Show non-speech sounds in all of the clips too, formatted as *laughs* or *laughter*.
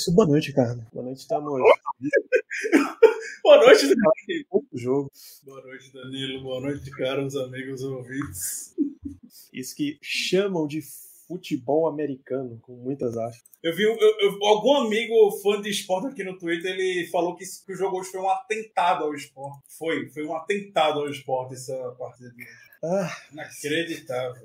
isso, boa noite, Ricardo. Boa noite, estamos *laughs* Boa noite, Danilo. no jogo. Boa noite, Danilo. Boa noite, caros amigos ouvintes. Isso que chamam de futebol americano, com muitas aspas. Eu vi eu- eu- algum amigo fã de esporte aqui no Twitter, ele falou que, que o jogo hoje foi um atentado ao esporte. Foi, foi um atentado ao esporte essa partida de hoje. Ah, Inacreditável.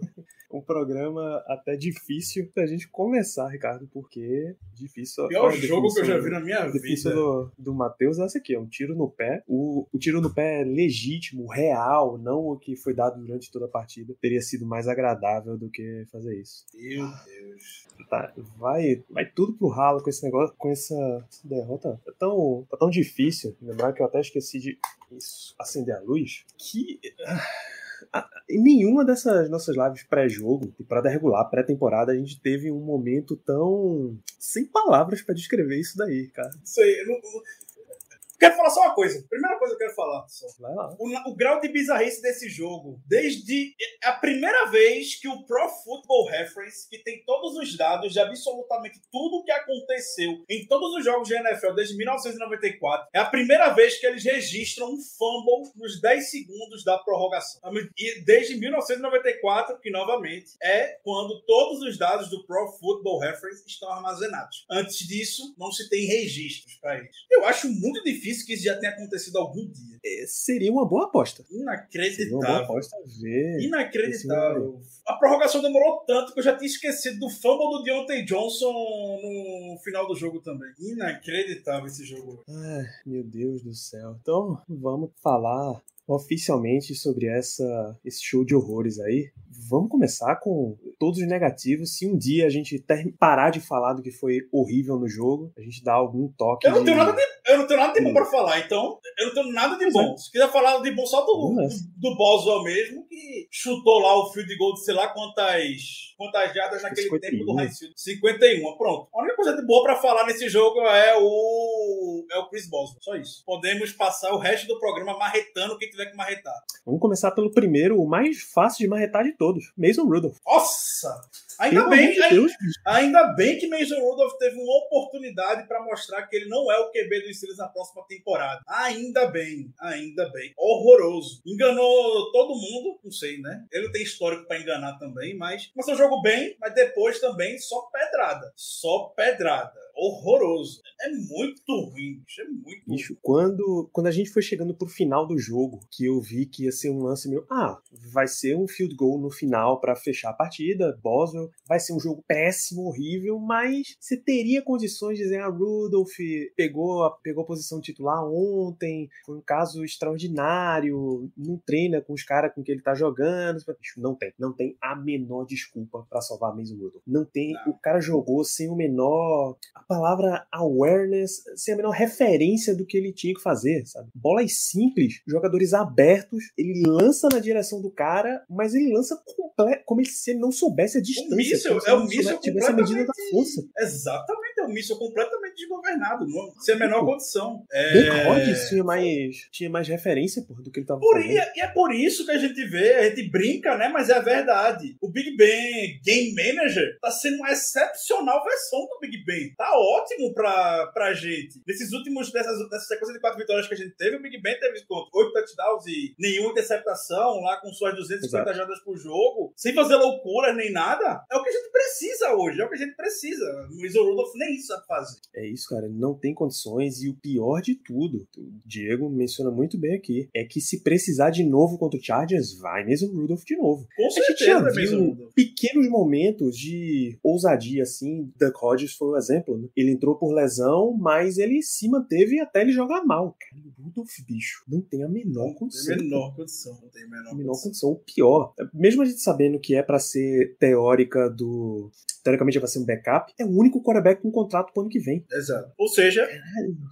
um programa até difícil pra gente começar, Ricardo, porque difícil. O pior a jogo que eu já vi na minha vida. do, do Matheus é essa aqui, é um tiro no pé. O, o tiro no pé é legítimo, real, não o que foi dado durante toda a partida. Teria sido mais agradável do que fazer isso. Meu Deus. Tá, vai, vai tudo pro ralo com esse negócio, com essa derrota. Tá tão, tá tão difícil. Lembrar que eu até esqueci de isso, acender a luz. Que. Em nenhuma dessas nossas lives pré-jogo, temporada regular, pré-temporada, a gente teve um momento tão. sem palavras pra descrever isso daí, cara. Isso aí. não- Quero falar só uma coisa. Primeira coisa que eu quero falar. Só. O, o grau de bizarrice desse jogo, desde a primeira vez que o Pro Football Reference, que tem todos os dados de absolutamente tudo o que aconteceu em todos os jogos de NFL desde 1994, é a primeira vez que eles registram um fumble nos 10 segundos da prorrogação. E desde 1994, que novamente é quando todos os dados do Pro Football Reference estão armazenados. Antes disso, não se tem registros para eles. Eu acho muito difícil que isso já tenha acontecido algum dia. É, seria uma boa aposta. Uma boa Inacreditável. aposta ver. Inacreditável. A prorrogação demorou tanto que eu já tinha esquecido do fumble do Deontay Johnson no final do jogo também. Inacreditável esse jogo. Ai, meu Deus do céu. Então, vamos falar oficialmente sobre essa, esse show de horrores aí. Vamos começar com todos os negativos. Se um dia a gente parar de falar do que foi horrível no jogo, a gente dá algum toque. Eu não de... tenho nada de, eu não tenho nada de bom pra falar, então eu não tenho nada de bom. Se quiser falar de bom, só do, é. do Boswell mesmo, que chutou lá o field goal de sei lá quantas, quantas jardas naquele 51. tempo do Heinz Field. 51, pronto. A única coisa de boa pra falar nesse jogo é o é o Chris Boswell, só isso. Podemos passar o resto do programa marretando quem tiver que marretar. Vamos começar pelo primeiro, o mais fácil de marretar de todos. Mason Rudolph. Nossa! Ainda Pelo bem, ainda, ainda bem que Mason Rudolph teve uma oportunidade pra mostrar que ele não é o QB dos Steelers na próxima temporada. Ainda bem, ainda bem. Horroroso. Enganou todo mundo, não sei, né? Ele tem histórico pra enganar também, mas começou o jogo bem, mas depois também só pedrada. Só pedrada. Horroroso. É muito ruim, bicho. É muito ruim. Bicho, quando, quando a gente foi chegando pro final do jogo, que eu vi que ia ser um lance meu, ah, vai ser um field goal no final pra fechar a partida, Boswell, vai ser um jogo péssimo, horrível, mas você teria condições de dizer, ah, Rudolph pegou a, pegou a posição titular ontem, foi um caso extraordinário, não treina com os caras com que ele tá jogando. Bicho, não tem, não tem a menor desculpa pra salvar Mason Rudolph. Não tem, Não. o cara jogou sem o menor, palavra awareness, sem a menor referência do que ele tinha que fazer, sabe? Bolas simples, jogadores abertos, ele lança na direção do cara, mas ele lança como se ele não soubesse a distância. como se é míssil soubesse- tivesse a medida da força. Exatamente, um míssil completamente desgovernado, não, sem a menor condição. É... Hodges tinha mais, tinha mais referência porra, do que ele tava Por, fazendo. e, é- e é por isso que a gente vê, a gente brinca, né? Mas é a verdade. O Big Ben Game Manager tá sendo uma excepcional versão do Big Ben. Tá ótimo pra, pra gente. Nesses últimos, dessas, dessa sequência de quatro vitórias que a gente teve, o Big Ben teve quanto? oito touchdowns e nenhuma interceptação lá com suas 250 Exato. jardas por jogo, sem fazer loucuras nem nada. É o que a gente precisa hoje, é o que a gente precisa. O Rudolph nem isso sabe fazer. É isso, cara. Não tem condições. E o pior de tudo, o Diego menciona muito bem aqui, é que se precisar de novo contra o Chargers, vai mesmo Rudolph de novo. Com A gente certeza, já é Mason viu pequenos momentos de ousadia, assim. Duck Hodges foi o exemplo, né? Ele entrou por lesão, mas ele se manteve até ele jogar mal. Cara, o Rudolph, bicho, não tem a menor Não condição. tem a menor condição, não tem a menor A menor condição. condição. O pior, mesmo a gente sabendo que é pra ser teórica do teoricamente vai ser um backup, é o único quarterback com contrato pro ano que vem. Exato. Ou seja,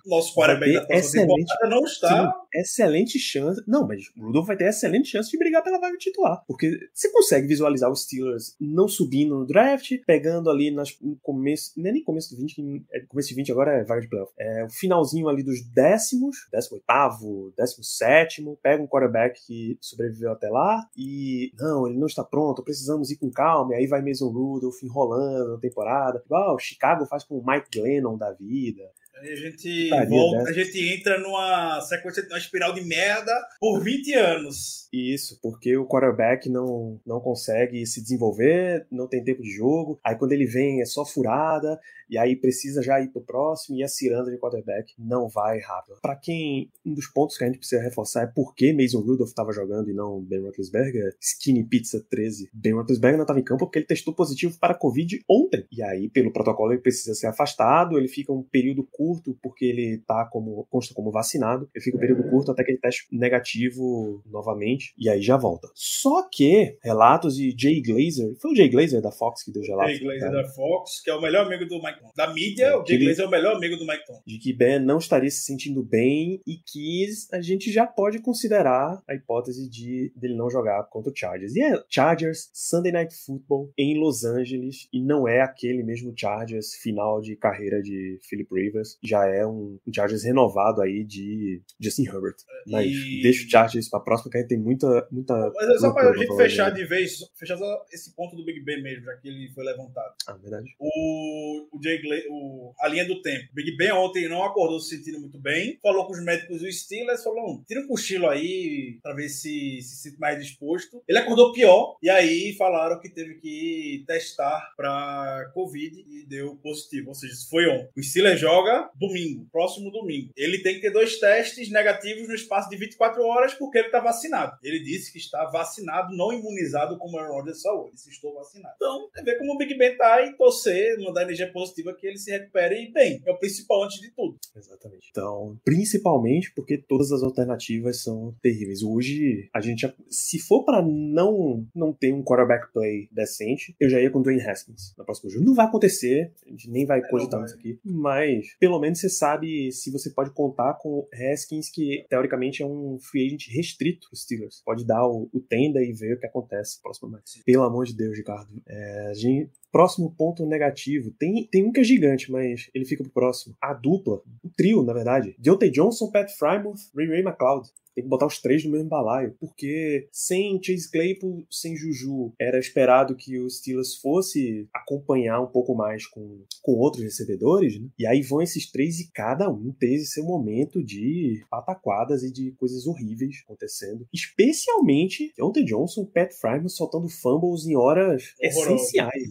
nosso quarterback da próxima temporada não está. Sim, excelente chance. Não, mas o Rudolph vai ter excelente chance de brigar pela vaga titular. Porque você consegue visualizar os Steelers não subindo no draft, pegando ali nas, no começo. Não é nem começo do 20, que é, começo de 20 agora é vaga de playoff. É o finalzinho ali dos décimos, décimo oitavo, décimo sétimo, pega um quarterback que sobreviveu até lá e não, ele não está pronto, precisamos ir com calma, e aí vai Mason Rudolph enrolando na temporada. Igual Chicago faz com o Mike Glennon da vida. Aí a gente volta, a gente entra numa sequência, numa espiral de merda por 20 anos. Isso, porque o quarterback não, não consegue se desenvolver, não tem tempo de jogo. Aí quando ele vem é só furada, e aí precisa já ir pro próximo, e a ciranda de quarterback não vai rápido. Para quem, um dos pontos que a gente precisa reforçar é por que Mason Rudolph estava jogando e não Ben Roethlisberger, Skinny Pizza 13. Ben Roethlisberger não estava em campo porque ele testou positivo para Covid ontem. E aí, pelo protocolo, ele precisa ser afastado, ele fica um período curto porque ele tá como, consta como vacinado, ele fica um período curto até que ele teste negativo novamente, e aí já volta. Só que, relatos de Jay Glazer, foi o Jay Glazer da Fox que deu gelato? Jay Glazer da Fox, que é o melhor amigo do Mike Da mídia, é, o Jay Glazer é o melhor amigo do Mike Tom. De que Ben não estaria se sentindo bem e que a gente já pode considerar a hipótese de dele não jogar contra o Chargers. E é Chargers, Sunday Night Football em Los Angeles, e não é aquele mesmo Chargers final de carreira de Philip Rivers, já é um Chargers renovado aí de Justin Herbert. Mas e... deixa o Chargers pra próxima, que aí tem muita. muita Mas é só pra gente fechar de vez, fechar só esse ponto do Big Ben mesmo, já que ele foi levantado. Ah, verdade. O, o Jay Gla o, a linha do tempo. Big Ben ontem não acordou se sentindo muito bem, falou com os médicos do Steelers, falou: tira um cochilo aí pra ver se se sente mais disposto. Ele acordou pior, e aí falaram que teve que testar pra Covid e deu positivo. Ou seja, isso foi ontem. O Steelers joga domingo, próximo domingo. Ele tem que ter dois testes negativos no espaço de 24 horas porque ele está vacinado. Ele disse que está vacinado, não imunizado como Aaron Rodgers só Ele disse estou vacinado. Então, é ver como o Big Ben tá e torcer, mandar energia positiva que ele se recupere bem. É o principal antes de tudo. Exatamente. Então, principalmente porque todas as alternativas são terríveis. Hoje, a gente, se for para não não ter um quarterback play decente, eu já ia com o Dwayne Haskins na próxima jogo. Não vai acontecer, a gente nem vai é, cogitar isso aqui, mas pelo menos você sabe se você pode contar com Haskins, que teoricamente é um free agent restrito para Steelers. Pode dar o, o, tenda e ver o que acontece próximo match. Pelo amor de Deus, Ricardo. É, gente, próximo ponto negativo. Tem, tem um que é gigante, mas ele fica pro próximo. A dupla, o trio, na verdade. Deontay Johnson, Pat Frymouth, Ray Ray McLeod tem que botar os três no mesmo balaio, porque sem Chase Claypool, sem Juju, era esperado que o Steelers fosse acompanhar um pouco mais com, com outros recebedores, né? e aí vão esses três e cada um teve seu momento de pataquadas e de coisas horríveis acontecendo, especialmente Deontay Johnson, Pat Fryman soltando fumbles em horas Horroroso. essenciais.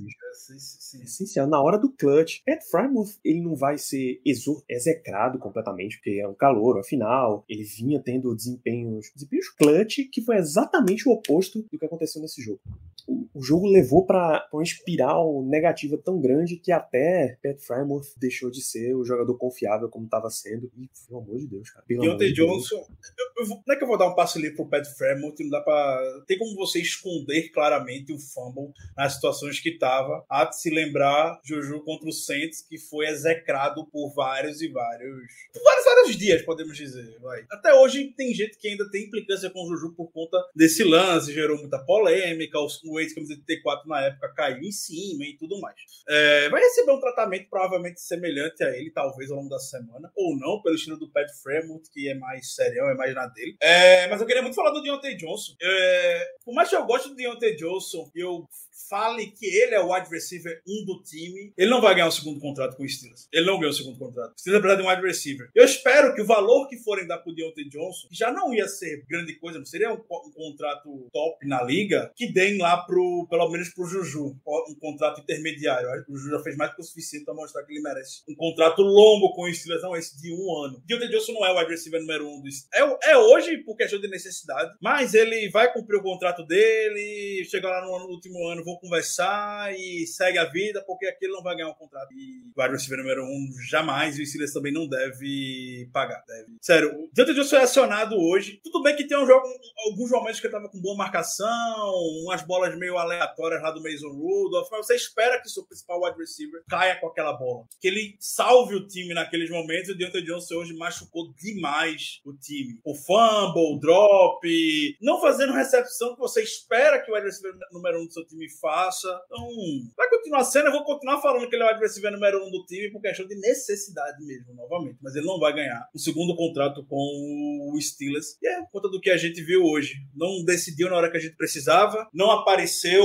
É essencial, na hora do clutch. Pat Frymouth, ele não vai ser execrado completamente, porque é um calor, afinal, ele vinha tendo desempenhos, desempenhos clutch, que foi exatamente o oposto do que aconteceu nesse jogo. O, o jogo levou para uma espiral negativa tão grande que até Pat Frymouth deixou de ser o jogador confiável como estava sendo. E, pelo amor de Deus, cara. Deontay Johnson, eu, eu, não é que eu vou dar um passo ali pro Pat Frymouth, não dá pra. Tem como você esconder claramente o fumble nas situações que tava. Há de se lembrar Juju contra o Saints, que foi execrado por vários e vários. Por vários, vários dias, podemos dizer. Vai. Até hoje tem gente que ainda tem implicância com o Juju por conta desse lance, gerou muita polêmica, o ex-camisa de T4 na época caiu em cima e tudo mais. É, vai receber um tratamento provavelmente semelhante a ele, talvez ao longo da semana, ou não, pelo estilo do Pat Fremont, que é mais serião, é mais na dele. É, mas eu queria muito falar do Deontay Johnson. É, por mais que eu goste do Deontay Johnson, eu fale que ele é o wide receiver 1 do time, ele não vai ganhar um segundo contrato com o Steelers. Ele não ganhou o segundo contrato. O Steelers precisa de um wide receiver. Eu espero que o valor que forem dar pro Deontay Johnson, que já não ia ser grande coisa, não seria um, um contrato top na liga, que deem lá pro, pelo menos pro Juju, um contrato intermediário. O Juju já fez mais que o suficiente para mostrar que ele merece um contrato longo com Steelers, não esse de um ano. Deontay Johnson não é o wide receiver número um do. É, é hoje por questão de necessidade, mas ele vai cumprir o contrato dele, chegar lá no, no último ano, vou conversar e segue a vida, porque aquele não vai ganhar um contrato. E o wide receiver número um jamais, e o Steelers também não deve pagar. Deve. Sério, o Deontay Johnson é acionado hoje. Tudo bem que tem um jogo, alguns momentos que ele tava com boa marcação, umas bolas meio aleatórias lá do Mason Rudolph, mas você espera que o seu principal wide receiver caia com aquela bola. Que ele salve o time naqueles momentos. O Deontay Johnson hoje machucou demais o time. O fumble, o drop, não fazendo recepção que você espera que o receiver número um do seu time faça. Então, vai continuar sendo. Eu vou continuar falando que ele é o receiver número um do time por questão de necessidade mesmo, novamente. Mas ele não vai ganhar um segundo contrato com o Steelers. E é por conta do que a gente viu hoje. Não decidiu na hora que a gente precisava, não apareceu,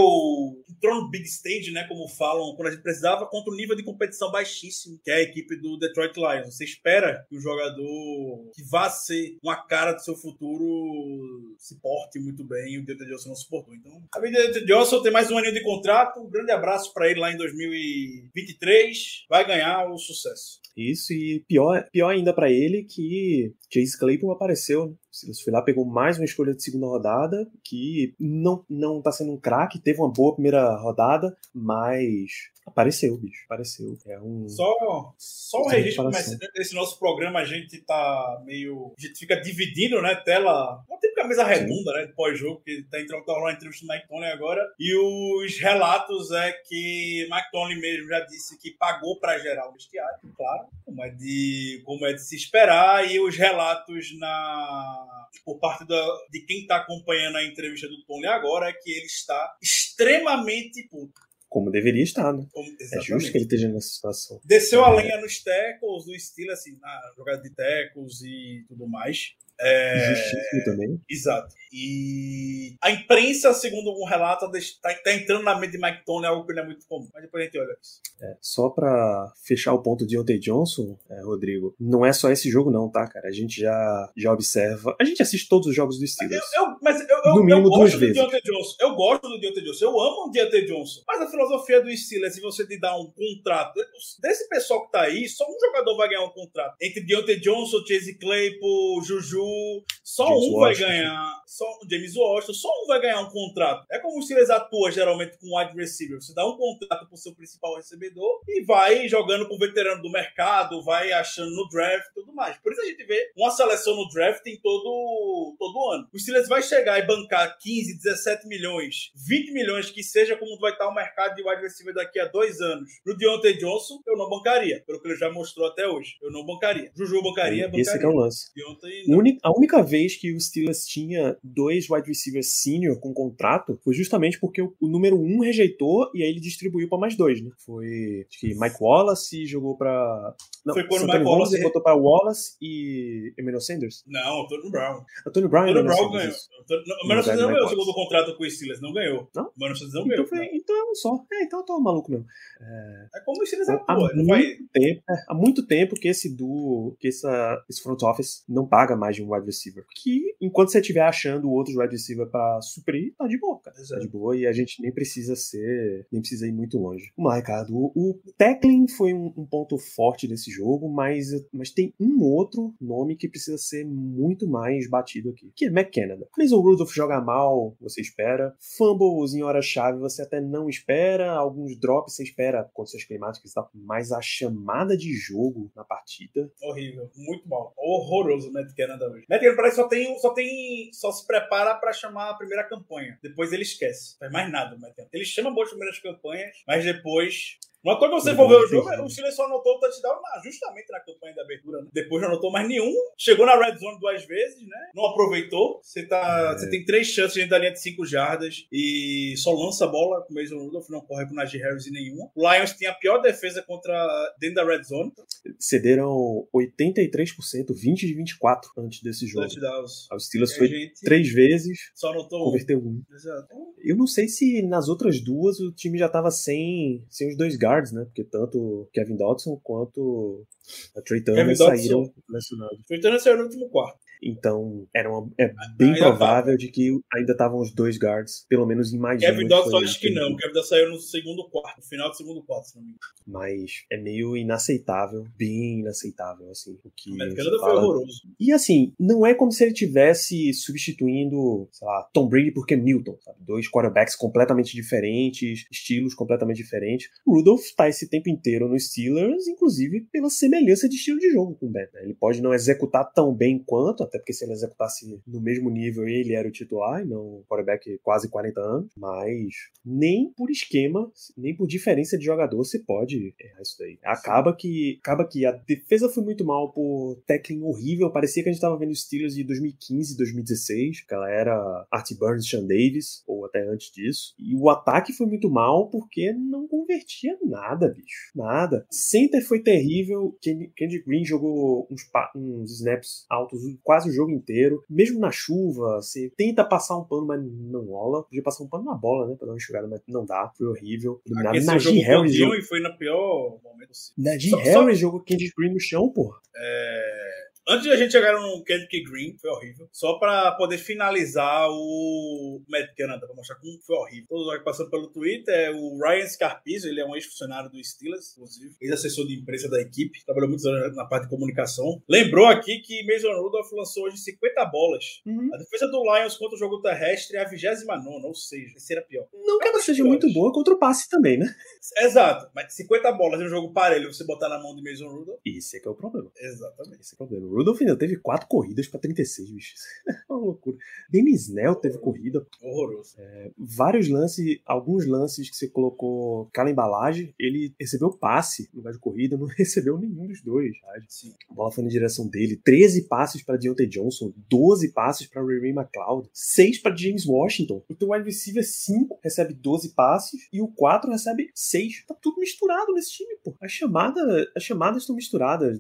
entrou no big stage, né, como falam, quando a gente precisava, contra um nível de competição baixíssimo, que é a equipe do Detroit Lions. Você espera que o jogador que vá ser uma cara do seu futuro se porte muito bem e o Deontay Johnson não se portou. Então, a vida do Deontay Johnson tem mais um aninho de contrato, um grande abraço para ele lá em 2023, vai ganhar o sucesso. Isso, e pior, pior ainda para ele que Chase Claypool apareceu. Né? Silas foi lá, pegou mais uma escolha de segunda rodada, que não, não tá sendo um craque, teve uma boa primeira rodada, mas apareceu, bicho, apareceu. É um. Só, só um registro, mas nesse nosso programa a gente tá meio. A gente fica dividindo, né? Tela. Não tem camisa redonda, Sim. né? Pós-jogo, que tá entrando tá uma entrevista do Mike Tony agora. E os relatos é que Mike Tony mesmo já disse que pagou para gerar o vestiário, claro, como é de, como é de se esperar. E os relatos na por parte da, de quem está acompanhando a entrevista do Tony agora é que ele está extremamente puto. Como deveria estar, né? Como, é justo que ele esteja nessa situação. Desceu é. a lenha nos tackles, do estilo assim, na jogada de tackles e tudo mais. É... Justíssimo também. Exato. E a imprensa, segundo um relato, está tá entrando na mente de Mike Tony, algo que não é muito comum. Mas depois a gente olha isso. É, só para fechar o ponto de Ontay Johnson, é, Rodrigo, não é só esse jogo não, tá, cara? A gente já, já observa... A gente assiste todos os jogos do Steelers. Eu, eu mas eu, eu, no mínimo eu duas gosto vezes. do Deontay Johnson. Eu gosto do Deontay Johnson. Eu amo o Deontay Johnson. Mas a filosofia do Steelers, se você te dar um contrato... Desse pessoal que tá aí, só um jogador vai ganhar um contrato. Entre Deontay Johnson, Chase Claypool, Juju... Só James um Washington. vai ganhar. Só o James Washington, só um vai ganhar um contrato. É como o Steelers atua geralmente com wide receiver. Você dá um contrato pro seu principal recebedor e vai jogando com o veterano do mercado, vai achando no draft e tudo mais. Por isso a gente vê uma seleção no draft em todo, todo ano. O Steelers vai chegar e bancar 15, 17 milhões, 20 milhões, que seja como vai estar o mercado de wide receiver daqui a dois anos. No Deontay Johnson, eu não bancaria, pelo que ele já mostrou até hoje. Eu não bancaria. Juju bancaria, bancaria. Esse é o lance. Deontay, a única vez que o Steelers tinha dois wide receivers senior com contrato foi justamente porque o, o número um rejeitou e aí ele distribuiu para mais dois, né? Foi acho que Mike Wallace jogou para não, foi quando Mike Wallace botou para Wallace e Emmanuel Sanders. Não, Antônio Brown. Antônio Brown, Antônio Brown ganhou. O Emmanuel Sanders não ganhou o segundo contrato com o Steelers, não ganhou. Não? O Emmanuel Sanders não então ganhou. Foi, então é um só. É, então eu tô maluco mesmo. É, é como o Steelers há, muito vai... tempo, é, há muito tempo que esse duo, que essa, esse front office não paga mais de um wide receiver. Que enquanto você estiver achando outros wide receiver pra suprir, tá de boa, cara. Exato. Tá de boa e a gente nem precisa ser, nem precisa ir muito longe. Vamos lá, Ricardo. O, o tackling foi um, um, ponto forte desse jogo, mas, mas tem um outro nome que precisa ser muito mais batido aqui, que é McKenna. Mason Rudolph joga mal, você espera. Fumbles em hora-chave você até não espera. Alguns drops você espera condições climáticas e tal. Mas a chamada de jogo na partida. Horrível. Muito mal. Horroroso o Matt Canada hoje. Matt Canada parece que só tem, só tem. Só prepara para chamar a primeira campanha. Depois ele esquece. Faz mais nada, Matt Ele chama boas primeiras campanhas, mas depois é que você for ver o jogo, o Chile só anotou o touchdown justamente na campanha da abertura. Né? Depois não anotou mais nenhum. Chegou na red zone duas vezes, né? Não aproveitou. Você, tá, é. você tem três chances dentro da linha de cinco jardas e só lança a bola com o Mason Rudolph, não corre com o Najee Harris e nenhuma. O Lions tem a pior defesa contra dentro da red zone. Cederam 83%, 20 de 24 antes desse jogo. Touchdowns. O Steelers foi três vezes, só anotou converteu um. um. Exato. Eu não sei se nas outras duas o time já tava sem, sem os dois guards, né? Porque tanto Kevin Dodson quanto a Trey Turner saíram lesionados. Trey Turner saiu no último quarto. Então, era uma, é bem ainda provável tá. de que ainda estavam os dois guards, pelo menos em mais Kevin um. Kevin Dodson acho que não. Kevin Dodson saiu no segundo quarto, no final do segundo quarto, se não me engano. Mas é meio inaceitável, bem inaceitável, assim. O que Canada foi horroroso. E assim, não é como se ele tivesse substituindo, sei lá, Tom Brady por Cam Newton, sabe? Dois quarterbacks completamente diferentes, estilos completamente diferentes. O Rudolph tá esse tempo inteiro nos Steelers, inclusive pela semelhança de estilo de jogo com o Ben. Né? Ele pode não executar tão bem quanto, até porque se ele executasse no mesmo nível, ele era o titular, e não o quarterback quase 40 anos, mas nem por esquema, nem por diferença de jogador se pode errar isso daí. Acaba que, acaba que a defesa foi muito mal por tackling horrível, parecia que a gente tava vendo os Steelers de 2015, 2016, que ela era Art Burns, Sean Davis, ou até antes disso, e o ataque foi muito mal porque não convertia nada, bicho, nada. Center foi terrível, Candy Green jogou uns, uns snaps altos quase o jogo inteiro, mesmo na chuva, você tenta passar um pano, mas não rola. Podia passar um pano na bola, né, pra dar uma enxugada, mas não dá, foi horrível. Najee Harris jogou... e foi na pior momento possível. Najee Harris só... jogou Candy Green no chão, porra. É... Antes de a gente chegar no Kendrick Green, foi horrível. Só pra poder finalizar o Matt Canada, pra mostrar como foi horrível. Todos que passando pelo Twitter é o Ryan Scarpizzo, ele é um ex-funcionário do Steelers, inclusive, ex-assessor de imprensa da equipe, trabalhou muitos anos na parte de comunicação. Lembrou aqui que Mason Rudolph lançou hoje 50 bolas. Uhum. A defesa do Lions contra o jogo terrestre é a 29, ou seja, terceira pior. Não que ela seja muito boa contra o passe também, né? Exato, mas 50 bolas em um jogo parelho, você botar na mão de Mason Rudolph. Isso é que é o problema. Exatamente. Esse é o problema. Rudolph ainda teve quatro corridas para 36, bicho. *laughs* É uma loucura. Denis Nell teve corrida. Horroroso. É, vários lances, alguns lances que você colocou aquela embalagem, ele recebeu passe no lugar de corrida, não *laughs* recebeu nenhum dos dois. Sim. A bola foi na direção dele. 13 passes para Deontay Johnson, 12 passes para Ray McLeod, 6 para James Washington. O teu wide receiver 5 recebe 12 passes e o 4 recebe 6. Tá tudo misturado nesse time, pô. As chamadas, as chamadas estão misturadas.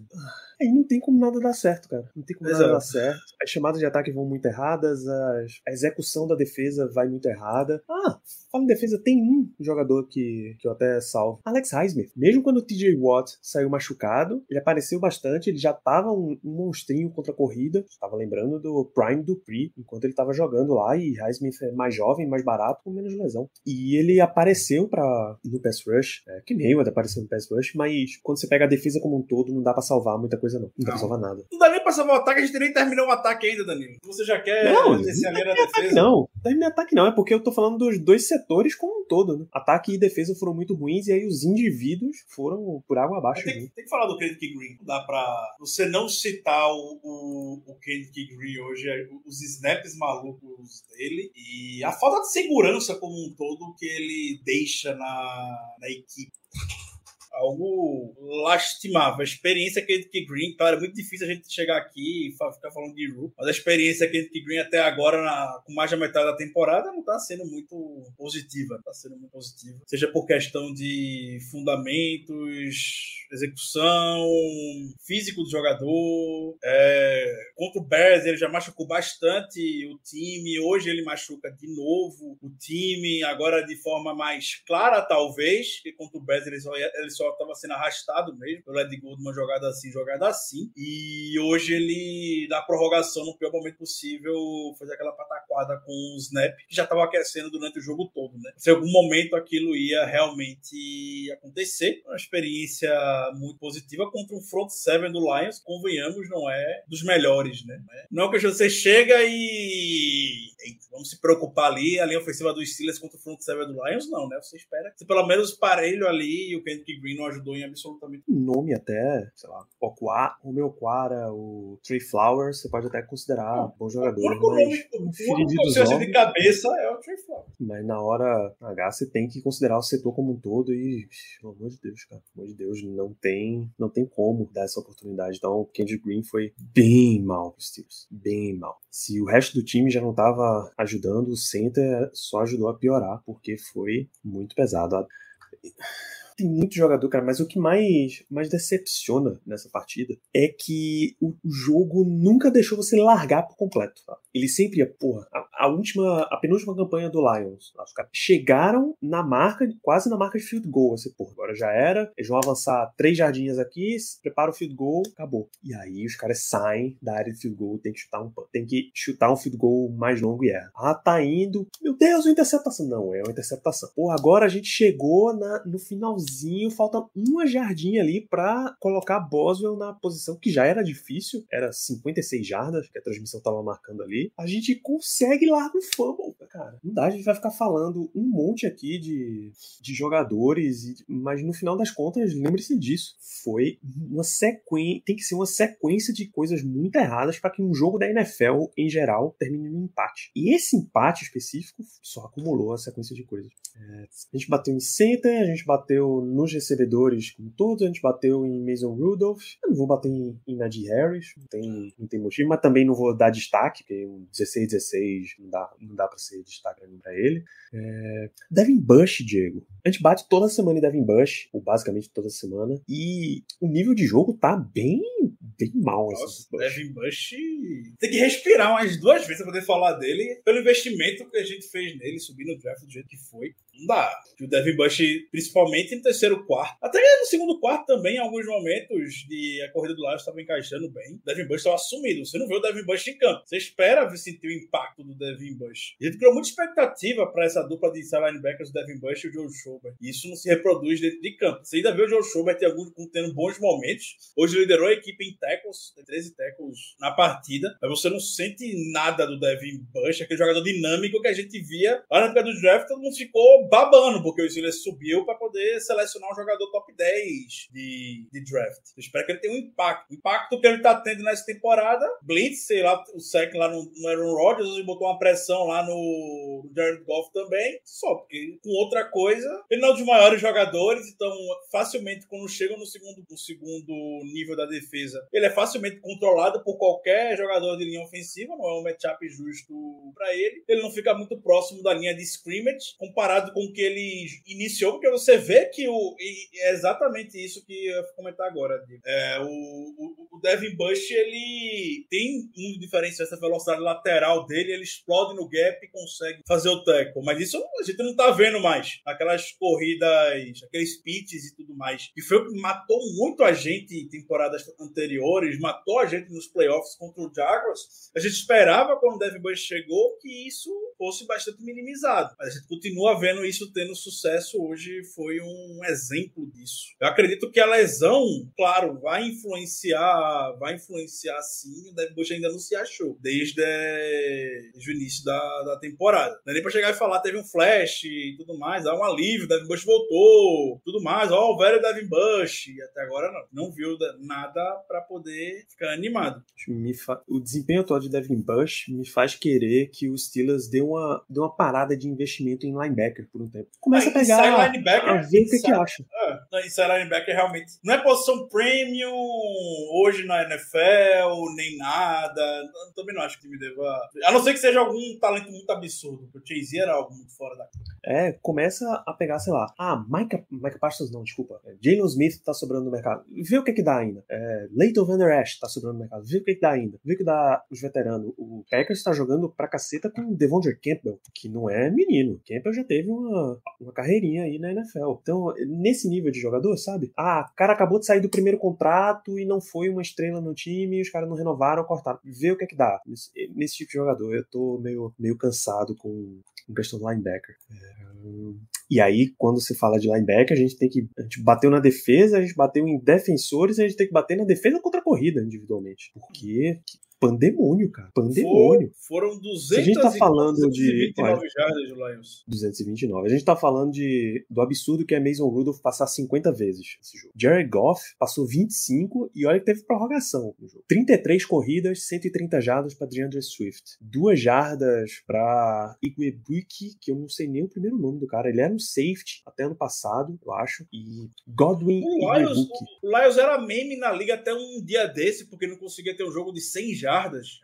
Aí não tem como nada dar certo, cara. Não tem como Exato. nada dar certo. As chamadas de ataque vão muito erradas, as... a execução da defesa vai muito errada. Ah, fala em defesa, tem um jogador que, que eu até salvo. Alex Highsmith. Mesmo quando o TJ Watt saiu machucado, ele apareceu bastante, ele já tava um, um monstrinho contra a corrida. Tava lembrando do Prime Dupree, enquanto ele tava jogando lá, e Highsmith é mais jovem, mais barato, com menos lesão. E ele apareceu para no pass rush, é, que nem o apareceu no pass rush, mas quando você pega a defesa como um todo, não dá para salvar muita coisa coisa, não. Não dá pra salvar nada. Não dá nem pra salvar o ataque, a gente nem terminou o ataque ainda, Danilo. Você já quer não, descer a linha da defesa? Não, terminei ataque não, é porque eu tô falando dos dois setores como um todo, né? Ataque e defesa foram muito ruins e aí os indivíduos foram por água abaixo. Tem, tem, que falar do Kendrick Green. Dá pra você não citar o, o, o Kendrick Green hoje, é os snaps malucos dele e a falta de segurança como um todo que ele deixa na, na equipe algo lastimável. A experiência que que Green, claro, é muito difícil a gente chegar aqui e ficar falando de Ru, mas a experiência que que Green até agora, na, com mais da metade da temporada, não está sendo muito positiva. Está sendo muito positiva. Seja por questão de fundamentos, execução, físico do jogador. É, contra o Bears, ele já machucou bastante o time. Hoje ele machuca de novo o time, agora de forma mais clara, talvez, que contra o Bears ele só, estava sendo arrastado mesmo pelo Ed Goldman, jogada assim, jogada assim. E hoje ele, na prorrogação, no pior momento possível, fez aquela pataquada com o snap, que já estava aquecendo durante o jogo todo, né? Se em algum momento aquilo ia realmente acontecer, uma experiência muito positiva contra um front seven do Lions, convenhamos, não é dos melhores, né? Não é que você chega e vamos se preocupar ali, a linha ofensiva do Steelers contra o front seven do Lions, não, né? Você espera que pelo menos parelho ali e o Kendrick Green não ajudou em absolutamente nome até, sei lá, o meu Quara, o Trey Flowers, você pode até considerar não, bom jogador. O único nome, o de cabeça é o Trey Flowers. Mas na hora H você tem que considerar o setor como um todo e, pelo amor de Deus, cara, pelo amor de Deus, não tem, não tem como dar essa oportunidade. Então, o Kendrick Green foi bem mal pro Steelers, bem mal. Se o resto do time já não tava ajudando, o center só ajudou a piorar, porque foi muito pesado tem muito jogador, cara, mas o que mais, mais decepciona nessa partida é que o jogo nunca deixou você largar por completo. Tá? Ele sempre ia, porra, a, a, última, a penúltima campanha do Lions, os caras chegaram na marca, quase na marca de field goal. Assim, porra, agora já era, eles vão avançar três jardinhas aqui, prepara o field goal, acabou. E aí os caras saem da área de field goal, tem que chutar um tem que chutar um field goal mais longo e erra. Ah, tá indo, meu Deus, uma interceptação. Não, é uma interceptação. Porra, agora a gente chegou na, no finalzinho falta uma jardinha ali para colocar Boswell na posição que já era difícil, era 56 jardas que a transmissão tava marcando ali. A gente consegue lá no fumble, cara. Não dá, a gente vai ficar falando um monte aqui de, de jogadores, mas no final das contas, lembre-se disso. Foi uma sequência, tem que ser uma sequência de coisas muito erradas para que um jogo da NFL, em geral, termine num empate. E esse empate específico só acumulou a sequência de coisas. É, a gente bateu em center, a gente bateu nos recebedores como todos, a gente bateu em Mason Rudolph. Eu não vou bater em, em Najee Harris, não tem, não tem motivo, mas também não vou dar destaque, porque um 16-16 não dá, não dá pra ser destaque pra ele. É, Devin Bush, Diego. A gente bate toda semana em Devin Bush, ou basicamente toda semana, e o nível de jogo tá bem, bem mal. Nossa, assim, Bush. Devin Bush tem que respirar umas duas vezes pra poder falar dele, pelo investimento que a gente fez nele, subir no draft do jeito que foi. Não dá. O Devin Bush, principalmente no terceiro quarto, até no segundo quarto também, em alguns momentos, de a corrida do Lions estava encaixando bem. O Devin Bush estava sumido. Você não vê o Devin Bush em campo. Você espera sentir o impacto do Devin Bush. A gente criou muita expectativa para essa dupla de linebackers, o Devin Bush e o Joe Schobert. E isso não se reproduz dentro de campo. Você ainda vê o Joe Schobert alguns, tendo bons momentos. Hoje liderou a equipe em tackles, tem 13 tackles na partida, mas você não sente nada do Devin Bush, aquele jogador dinâmico que a gente via lá na época do draft, todo mundo ficou babando, porque o Steelers subiu para poder selecionar um jogador top 10 de, de draft. Eu espero que ele tenha um impacto. O impacto que ele tá tendo nessa temporada, Blitz, sei lá, o sec lá no, no Aaron Rodgers, ele botou uma pressão lá no, no Jared Goff também, só porque com outra coisa, ele não é um dos maiores jogadores, então facilmente quando chega no segundo, no segundo nível da defesa, ele é facilmente controlado por qualquer jogador de linha ofensiva, não é um matchup justo para ele. Ele não fica muito próximo da linha de scrimmage, comparado com que ele iniciou, porque você vê que o, é exatamente isso que eu vou comentar agora. É, o, o, o Devin Bush, ele tem um diferencial, essa velocidade lateral dele, ele explode no gap e consegue fazer o tackle. Mas isso a gente não tá vendo mais. Aquelas corridas, aqueles pitches e tudo mais. E foi o que matou muito a gente em temporadas anteriores, matou a gente nos playoffs contra o Jaguars. A gente esperava, quando o Devin Bush chegou, que isso fosse bastante minimizado. Mas a gente continua vendo isso tendo sucesso hoje, foi um exemplo disso. Eu acredito que a lesão, claro, vai influenciar, vai influenciar sim. O Devin Bush ainda não se achou desde, desde o início da, da temporada. Não é nem pra chegar e falar, teve um flash e tudo mais, há um alívio, o Devin Bush voltou, tudo mais, ó, o velho Devin Bush. Até agora não, não viu nada para poder ficar animado. Fa... O desempenho atual de Devin Bush me faz querer que o Steelers dê uma, dê uma parada de investimento em linebacker por um tempo. Começa Ah, a pegar, linebacker, a ver o que, que acha. É, não, inside linebacker realmente não é posição premium hoje na NFL, nem nada. Eu Também não acho que time deva. A não ser que seja algum talento muito absurdo, porque o Chase era algo muito fora da. É, começa a pegar, sei lá, ah, Micah, Micah Parsons não, desculpa. É, Jalen Smith tá sobrando no mercado. Vê o que que dá ainda. É, Leighton Van Der Esch tá sobrando no mercado. Vê o que que dá ainda. Vê o que dá os veteranos. O Packers tá jogando pra caceta com o Devondre Campbell, que não é menino. Campbell já teve uma, uma carreirinha aí na NFL. Então, nesse nível de jogador, sabe? Ah, cara acabou de sair do primeiro contrato e não foi uma estrela no time, os caras não renovaram, cortaram. Vê o que que dá. Nesse, nesse tipo de jogador, eu tô meio, meio cansado com, com questão do linebacker. E aí, quando se fala de linebacker, a gente tem que. A gente bateu na defesa, a gente bateu em defensores, a gente tem que bater na defesa contra a corrida individualmente. Porque. Pandemônio, cara. Pandemônio. For- foram 200 Se a gente tá falando de- 229 jardas Lions. 229. A gente tá falando de, do absurdo que é Mason Rudolph passar 50 vezes esse jogo. Jared Goff passou 25 e olha que teve prorrogação no jogo. 33 corridas, 130 jardas pra DeAndre Swift. Duas jardas pra Igwebuki, que eu não sei nem o primeiro nome do cara. Ele era um safety até ano passado, eu acho. E Godwin O Lions, o Lions era meme na liga até um dia desse, porque não conseguia ter um jogo de 100 jardas.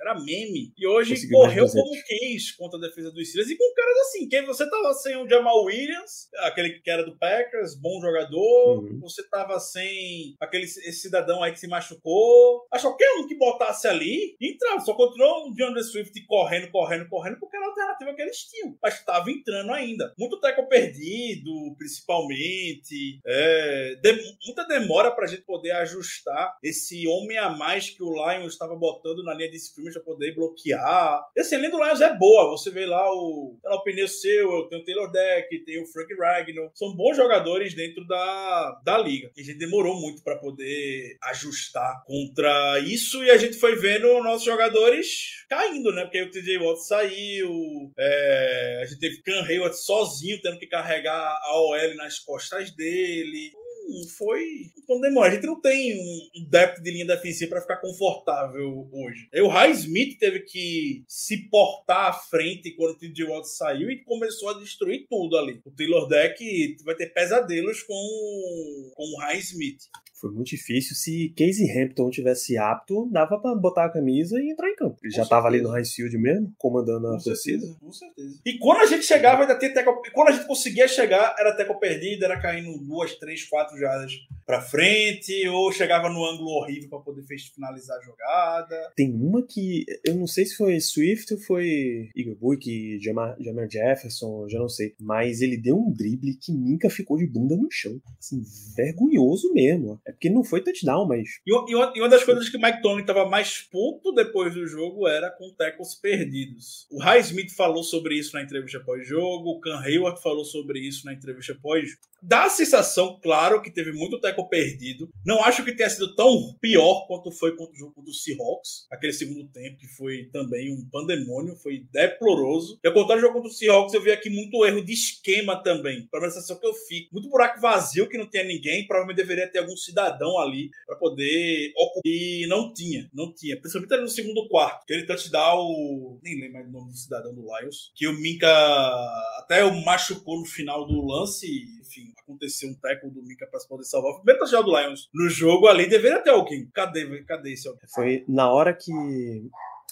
Era meme. E hoje Conseguiu mais correu 200. como quis contra a defesa dos Steelers. E com caras assim, quem você tava sem o Jamal Williams, aquele que era do Packers, bom jogador. Uhum. Você tava sem aquele esse cidadão aí que se machucou. Acho que qualquer um que botasse ali, entrava. Só continuou o DeAndre Swift correndo, correndo, correndo, porque era a alternativa que eles tinham. Mas estava entrando ainda. Muito tackle perdido, principalmente. É, de- muita demora pra gente poder ajustar esse homem a mais que o Lions estava botando na na linha de scrimmage pra poder bloquear. E assim, a linha do Lions é boa. Você vê lá o, o Pneu Seu, tem o Taylor Deck, tem o Frank Ragnar. São bons jogadores dentro da, da liga. E a gente demorou muito para poder ajustar contra isso e a gente foi vendo nossos jogadores caindo, né? Porque o TJ Watt saiu, é, a gente teve Can Hayward sozinho tendo que carregar a OL nas costas dele foi um demora. A gente não tem um depth de linha defensiva para ficar confortável hoje. Aí o High Smith teve que se portar à frente quando o TJ Watt saiu e começou a destruir tudo ali. O Taylor Deck vai ter pesadelos com, com o High Smith foi muito difícil. Se Casey Hampton tivesse apto, dava para botar a camisa e entrar em campo. Ele com já estava ali no High Field mesmo, comandando a com torcida. Certeza, com certeza. E quando a gente chegava, ainda tinha teco. Quando a gente conseguia chegar, era teco perdido, era caindo duas, três, quatro jardas para frente, ou chegava no ângulo horrível para poder finalizar a jogada. Tem uma que eu não sei se foi Swift ou foi Igor Buick, Jamar, Jamar Jefferson, já não sei. Mas ele deu um drible que Minka ficou de bunda no chão. Assim, vergonhoso mesmo. É porque não foi touchdown, mas. E, e, uma, e uma das coisas que Mike Tony tava mais puto depois do jogo era com tackles perdidos. O High Smith falou sobre isso na entrevista pós-jogo, o Can Hayward falou sobre isso na entrevista pós-jogo. Dá a sensação, claro, que teve muito tackle perdido. Não acho que tenha sido tão pior quanto foi contra o jogo do Seahawks, aquele segundo tempo que foi também um pandemônio, foi deploroso. E ao contrário do jogo contra o Seahawks, eu vi aqui muito erro de esquema também. Para a sensação que eu fico. Muito buraco vazio que não tinha ninguém, provavelmente deveria ter algum cidadão ali para poder ocupar. E não tinha, não tinha. Principalmente ali no segundo quarto. Que ele touchdown. Nem lembro mais o nome do cidadão do Lions. Que o Minka até o machucou no final do lance. Enfim, aconteceu um tackle do Minka para poder salvar. O primeiro touchdown do Lions no jogo ali deveria ter alguém. Cadê, cadê esse alguém? Foi na hora que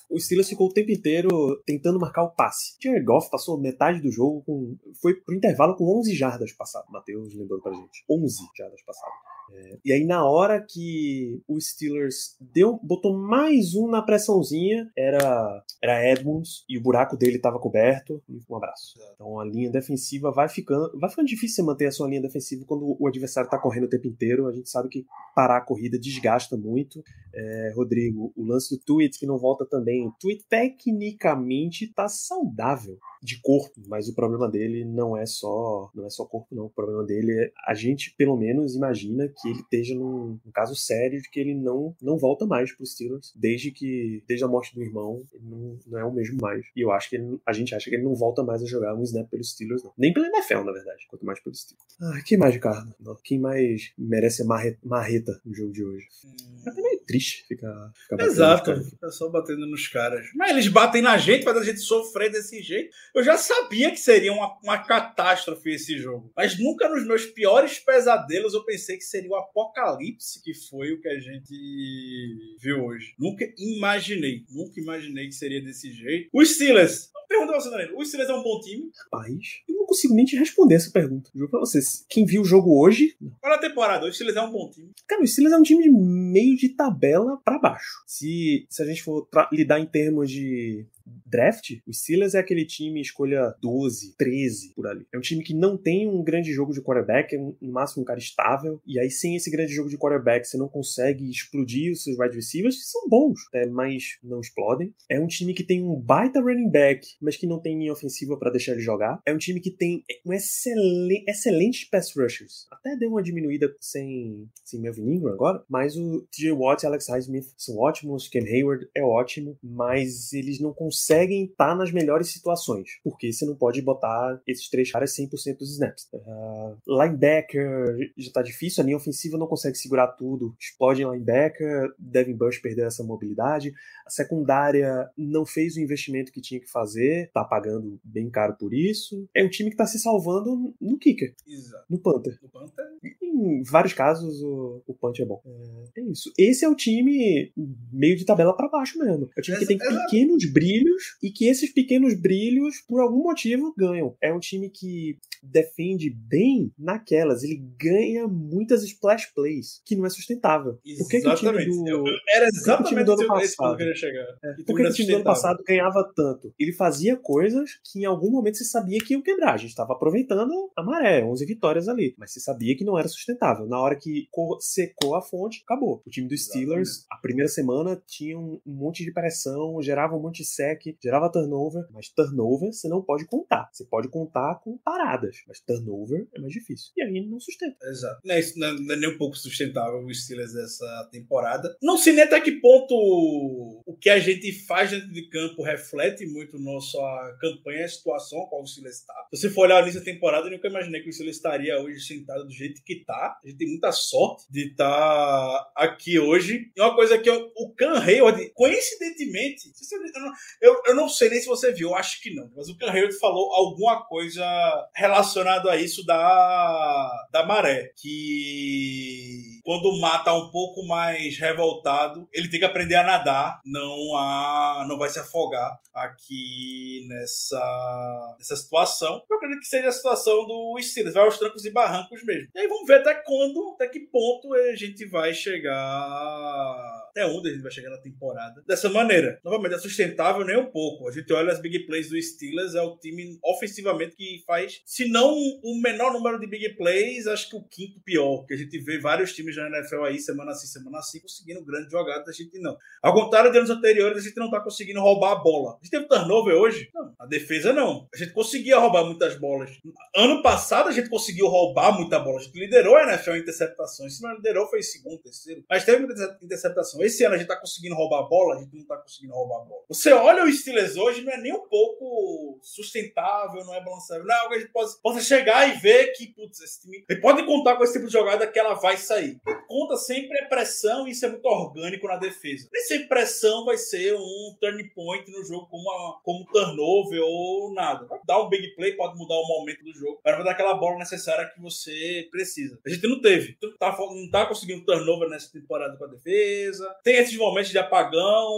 o Steelers ficou o tempo inteiro tentando marcar o passe. Jared Goff passou metade do jogo com. Foi pro intervalo com 11 jardas passado. Matheus lembrou pra gente. 11 jardas passado. E aí, na hora que o Steelers deu, botou mais um na pressãozinha, era, era Edmonds e o buraco dele estava coberto. Um abraço. Então a linha defensiva vai ficando. Vai ficando difícil manter a sua linha defensiva quando o adversário está correndo o tempo inteiro. A gente sabe que parar a corrida desgasta muito. É, Rodrigo, o lance do tweet que não volta também. O tweet tecnicamente está saudável de corpo, mas o problema dele não é só não é só corpo não. O problema dele é a gente pelo menos imagina que ele esteja num, num caso sério de que ele não não volta mais para os Steelers desde que desde a morte do irmão ele não, não é o mesmo mais. E eu acho que ele, a gente acha que ele não volta mais a jogar um snap pelos Steelers não. Nem pela NFL na verdade, quanto mais pelos Steelers. Ah, quem mais, Ricardo? Quem mais merece a marreta, marreta no jogo de hoje? Hum. É meio triste ficar, ficar Exato, fica só batendo nos caras. Mas eles batem na gente, fazendo a gente sofrer desse jeito. Eu já sabia que seria uma, uma catástrofe esse jogo. Mas nunca nos meus piores pesadelos eu pensei que seria o apocalipse que foi o que a gente viu hoje. Nunca imaginei. Nunca imaginei que seria desse jeito. Os Steelers. Pergunta você, Danilo. Os Steelers é um bom time? Rapaz, eu não consigo nem te responder essa pergunta. Juro pra vocês. Quem viu o jogo hoje. Olha a temporada. Os Steelers é um bom time. Cara, o Steelers é um time de meio de tabela para baixo. Se, se a gente for lidar em termos de draft, o Steelers é aquele time escolha 12, 13 por ali. É um time que não tem um grande jogo de quarterback, é no máximo um cara estável, e aí sem esse grande jogo de quarterback você não consegue explodir os seus wide receivers, que são bons, é, mas não explodem. É um time que tem um baita running back, mas que não tem linha ofensiva para deixar ele jogar. É um time que tem um excelente, excelentes pass rushers. Até deu uma diminuída sem, sem Melvin Ingram agora, mas o TJ Watt e Alex Highsmith são ótimos, Ken Hayward é ótimo, mas eles não conseguem conseguem estar tá nas melhores situações, porque você não pode botar esses três caras 100% dos snaps. Uh, linebacker já tá difícil, a linha ofensiva não consegue segurar tudo, explode em linebacker, Devin Bush perdeu essa mobilidade, a secundária não fez o investimento que tinha que fazer, tá pagando bem caro por isso. É um time que tá se salvando no kicker, Exato. no Panther. No? Em vários casos o, o punch é bom. É, é isso. Esse é o time meio de tabela para baixo mesmo. É o time que tem pequenos brilhos e que esses pequenos brilhos, por algum motivo, ganham. É um time que defende bem naquelas. Ele ganha muitas splash plays, que não é sustentável. Por que, que o time Exatamente. do, Eu- eu- Era o time exatamente do ano que passado? chegar. É, Por tudo que o time do ano insustentável. passado ganhava tanto? Ele fazia coisas que em algum momento você sabia que iam quebrar. A gente estava aproveitando a maré, 11 vitórias ali. Mas você sabia que não era sustentável. Na hora que co- secou a fonte, acabou. O time do Steelers, a primeira semana, tinha um monte de pressão, gerava um monte de sec, gerava turnover. Mas turnover você não pode contar. Você pode contar com paradas. Mas turnover é mais difícil. E aí não sustenta. Exato. Não é, isso, não, é- não é nem um pouco sustentável o Steelers dessa temporada. Não sei nem até que ponto o que a gente faz dentro de campo reflete muito nossa campanha, a situação a qual o Steelers está. Se você for olhar nessa temporada, eu nunca imaginei que o Steelers estaria hoje sentado do jeito que está. A gente tem muita sorte de estar aqui hoje. E uma coisa que eu, o Can Hayward, coincidentemente, não, eu, eu não sei nem se você viu, eu acho que não, mas o Hayward falou alguma coisa relacionada a isso da, da maré. Que quando o mar tá um pouco mais revoltado, ele tem que aprender a nadar, não a não vai se afogar aqui nessa, nessa situação. Eu acredito que seja a situação do Steelers, vai aos trancos e barrancos mesmo. E aí vamos ver até quando, até que ponto a gente vai chegar. Até onde a gente vai chegar na temporada. Dessa maneira. Novamente, é sustentável nem um pouco. A gente olha as big plays do Steelers, é o time ofensivamente que faz, se não o menor número de big plays, acho que o quinto pior. Que a gente vê vários times da NFL aí, semana assim, semana assim, conseguindo grandes jogadas, a gente não. Ao contrário de anos anteriores, a gente não tá conseguindo roubar a bola. A gente teve turnover hoje? Não. A defesa não. A gente conseguia roubar muitas bolas. Ano passado a gente conseguiu roubar muita bola. A gente liderou a NFL em interceptações. Se não liderou, foi segundo, terceiro. Mas teve muita interceptação. Esse ano a gente tá conseguindo roubar a bola, a gente não tá conseguindo roubar a bola. Você olha o Steelers hoje, não é nem um pouco sustentável, não é balançável. Não é algo que a gente possa, possa chegar e ver que, putz, esse time. Ele pode contar com esse tipo de jogada que ela vai sair. Conta sempre é pressão e isso é muito orgânico na defesa. Nem sempre pressão vai ser um turning point no jogo como, a, como turnover ou nada. Vai dar um big play, pode mudar o momento do jogo, mas vai dar aquela bola necessária que você precisa. A gente não teve. Então, tá, não tá conseguindo turnover nessa temporada com a defesa. Tem esses momentos de apagão,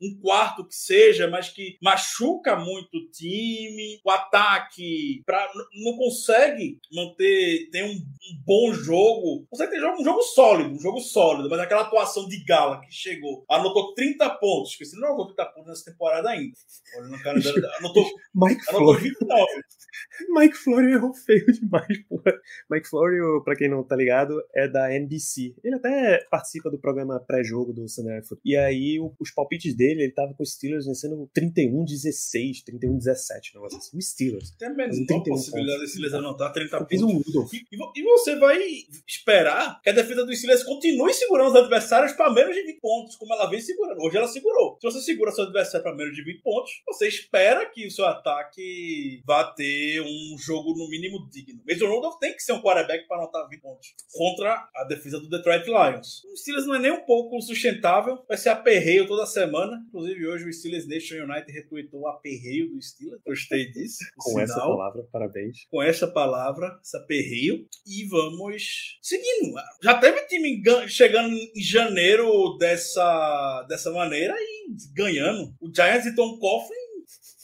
um quarto que seja, mas que machuca muito o time. O ataque pra, não consegue manter, tem um, um bom jogo. Consegue ter jogo, um jogo sólido, um jogo sólido, mas aquela atuação de Gala que chegou, anotou 30 pontos, você não anotou 30 pontos nessa temporada ainda. Olha no cara dela, anotou, *laughs* Mike anotou Florio, 29. Mike Florio errou feio demais, porra. Mike Florio, pra quem não tá ligado, é da NBC. Ele até participa do programa pré-jogo do Sunday Night Football. E aí, o- os palpites dele, ele tava com os Steelers vencendo 31-16, 31-17, um negócio assim. Os Steelers. Tem a menor 31 possibilidade de Steelers anotar 30 Eu fiz pontos. um. E, e você vai esperar que a defesa do Steelers continue segurando os adversários para menos de 20 pontos, como ela vem segurando. Hoje ela segurou. Se você segura seu adversário para menos de 20 pontos, você espera que o seu ataque vá ter um jogo no mínimo digno. Mason Rudolph tem que ser um quarterback para anotar 20 pontos contra a defesa do Detroit Lions. O Steelers não é nem um pouco sustentável, vai ser aperreio toda semana. Inclusive, hoje o Steelers Nation United retweetou o aperreio do Steelers. Gostei disso. Com essa Sinal palavra, parabéns. com essa palavra, essa perreio, e vamos seguindo. Já teve time gan- chegando em janeiro dessa, dessa maneira e ganhando. O Giants e Tom Coughlin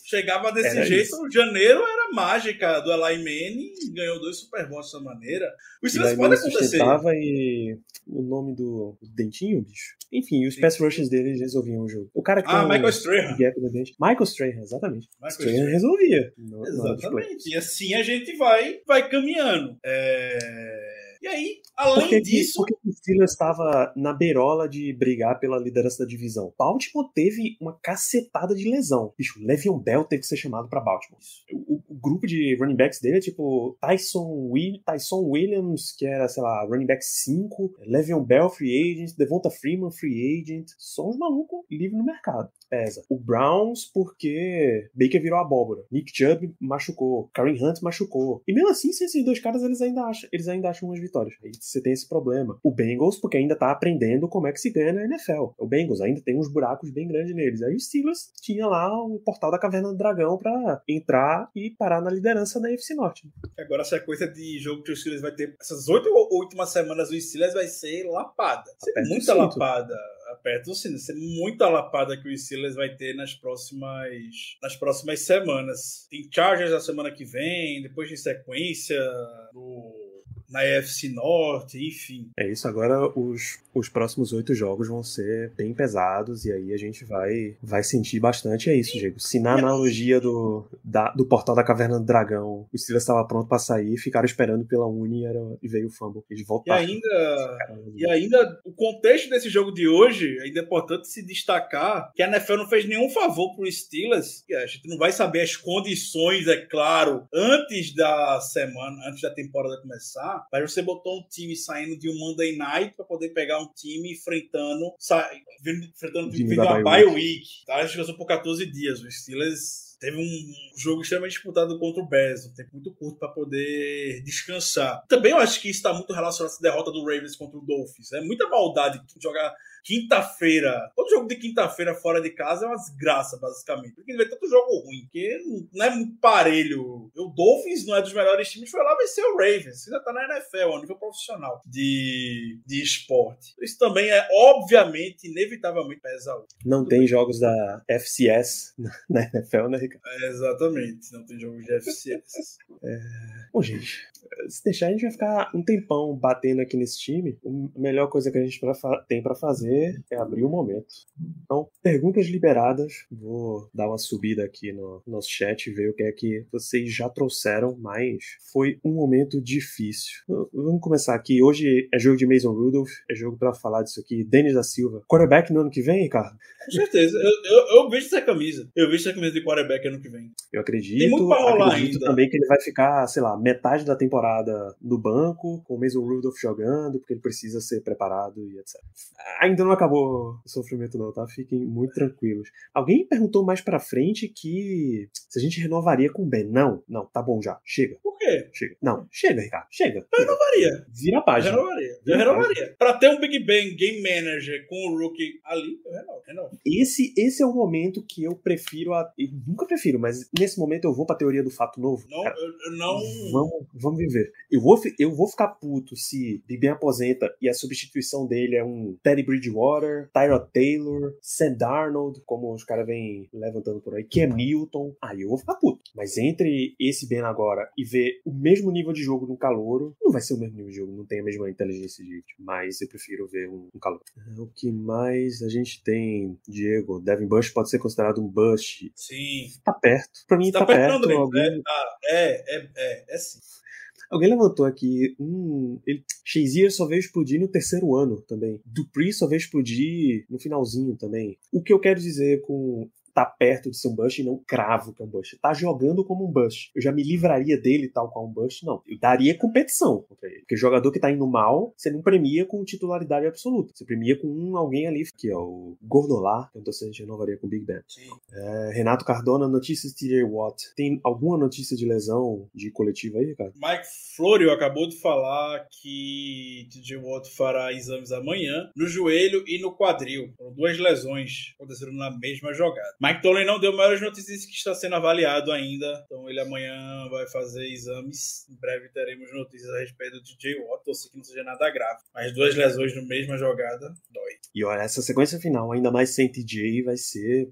chegava desse Era jeito. isso. O janeiro era mágica do Eli Manning ganhou dois Super Bowls dessa maneira. O Steelers pode acontecer. e o nome do dentinho, bicho. Enfim, os pass rushes dele eles resolviam o jogo. O cara que Ah, um Michael Strahan. gap no dente. Michael Strahan, exatamente. Michael Strahan Strahan. resolvia. no- na hora de play. Exatamente. E assim a gente vai, vai caminhando. É... E aí, além Por que, que, disso. por que que o Steelers estava na beirola de brigar pela liderança da divisão? Baltimore teve uma cacetada de lesão. Bicho, Le'Veon Bell teve que ser chamado pra Baltimore. O, o grupo de running backs dele é tipo Tyson, Will, Tyson Williams, que era, sei lá, running back 5, Le'Veon Bell, free agent, Devonta Freeman, free agent. Só uns malucos livres no mercado. Pesa. O Browns, porque Baker virou abóbora. Nick Chubb machucou. Karen Hunt machucou. E mesmo assim, se esses dois caras eles ainda acham, eles ainda acham umas vitórias. Aí você tem esse problema. O Bengals, porque ainda tá aprendendo como é que se ganha na NFL. O Bengals ainda tem uns buracos bem grandes neles. Aí o Steelers tinha lá o portal da Caverna do Dragão pra entrar e parar na liderança da NFC Norte. Agora a sequência de jogo que o Steelers vai ter essas oito ou últimas semanas do Steelers vai ser lapada. Vai ser o muita lapada. Aperta. Assim, vai ser muita lapada que o Steelers vai ter nas próximas, nas próximas semanas. Tem Chargers na semana que vem, depois de sequência do na EFC Norte, enfim. É isso, agora os, os próximos oito jogos vão ser bem pesados e aí a gente vai, vai sentir bastante. É isso, Diego. Se na analogia do, da, do portal da Caverna do Dragão o Steelers estava pronto para sair, ficaram esperando pela Uni era, e veio o fumble. Eles voltaram. E ainda, e ainda o contexto desse jogo de hoje, ainda é importante se destacar que a NFL não fez nenhum favor pro Steelers. A gente não vai saber as condições, é claro, antes da semana, antes da temporada começar mas você botou um time saindo de um Monday Night para poder pegar um time enfrentando, sa... enfrentando vindo uma bye week. week. Tá? A gente passou por 14 dias. O Steelers teve um jogo extremamente disputado contra o Bears, um tempo muito curto para poder descansar. Também eu acho que isso está muito relacionado a essa derrota do Ravens contra o Dolphins. É muita maldade jogar quinta-feira. Todo jogo de quinta-feira fora de casa é uma desgraça, basicamente. Porque vê tanto jogo ruim, que não é muito parelho. O Dolphins não é dos melhores times, foi lá vencer o Ravens. Ainda tá na NFL, a nível profissional de, de esporte. Isso também é, obviamente, inevitavelmente pesa Não tem jogos da FCS *laughs* na NFL, né, Ricardo? É, exatamente, não tem jogos de FCS. *laughs* é... Bom, gente, se deixar, a gente vai ficar um tempão batendo aqui nesse time. A melhor coisa que a gente tem para fazer fazer é abrir o momento. Então, perguntas liberadas. Vou dar uma subida aqui no nosso chat e ver o que é que vocês já trouxeram, mas foi um momento difícil. Vamos começar aqui. Hoje é jogo de Mason Rudolph, é jogo para falar disso aqui. Denis da Silva. Quarterback no ano que vem, Ricardo? Com certeza. Eu, eu, eu vejo essa camisa. Eu vejo essa camisa de quarterback ano que vem. Eu acredito. Tem muito pra rolar acredito ainda. também que ele vai ficar, sei lá, metade da temporada no banco, com o Mason Rudolph jogando, porque ele precisa ser preparado e etc. Ainda não acabou o sofrimento não, tá? Fiquem muito tranquilos. Alguém perguntou mais pra frente que se a gente renovaria com o Ben. Não, não, tá bom já. Chega. Por quê? Chega. Não, chega, Ricardo. Chega. Eu renovaria. Vira a página. Eu renovaria. Eu renovaria. Pra ter um Big Ben Game Manager com o Rookie ali, eu renovo. renovo. Esse, esse é o momento que eu prefiro a... Eu nunca prefiro, mas nesse momento eu vou pra teoria do fato novo. Não, Cara, eu, eu não... Vamos, vamos viver. Eu vou, eu vou ficar puto se Big Ben aposenta e a substituição dele é um Teddy Bridgewater, Tyrod Taylor, Sam Darnold, como os caras vêm levantando por aí, que é Milton. Aí eu vou ficar puto. Mas entre esse Ben agora e ver o mesmo nível de jogo no calouro, não vai ser o mesmo nível de jogo, não tem a mesma inteligência de mas eu prefiro ver um, um calor. O que mais a gente tem, Diego? Devin Bush pode ser considerado um Bush. Sim. Tá perto. Pra mim tá, tá perto. perto alguém... é, tá. é, é, é, é sim. Alguém levantou aqui, hum, ele, Shazier só veio explodir no terceiro ano também. Dupree só veio explodir no finalzinho também. O que eu quero dizer com tá perto de ser um bust e não cravo que é um bust. Tá jogando como um bust. Eu já me livraria dele tal qual um bust, não. Eu daria competição contra ele. Porque jogador que tá indo mal, você não premia com titularidade absoluta. Você premia com um alguém ali, que é o Gordolá, que eu tô sendo renovaria com o Big Ben. É, Renato Cardona, notícias de TJ Watt. Tem alguma notícia de lesão de coletiva aí, cara? Mike Florio acabou de falar que TJ Watt fará exames amanhã no joelho e no quadril. Foram duas lesões aconteceram na mesma jogada. Mike Tolley não deu maiores notícias que está sendo avaliado ainda. Então ele amanhã vai fazer exames. Em breve teremos notícias a respeito do DJ Watt. Torcer que não seja nada grave. Mas duas lesões na mesma jogada dói. E olha, essa sequência final, ainda mais sem TJ, vai ser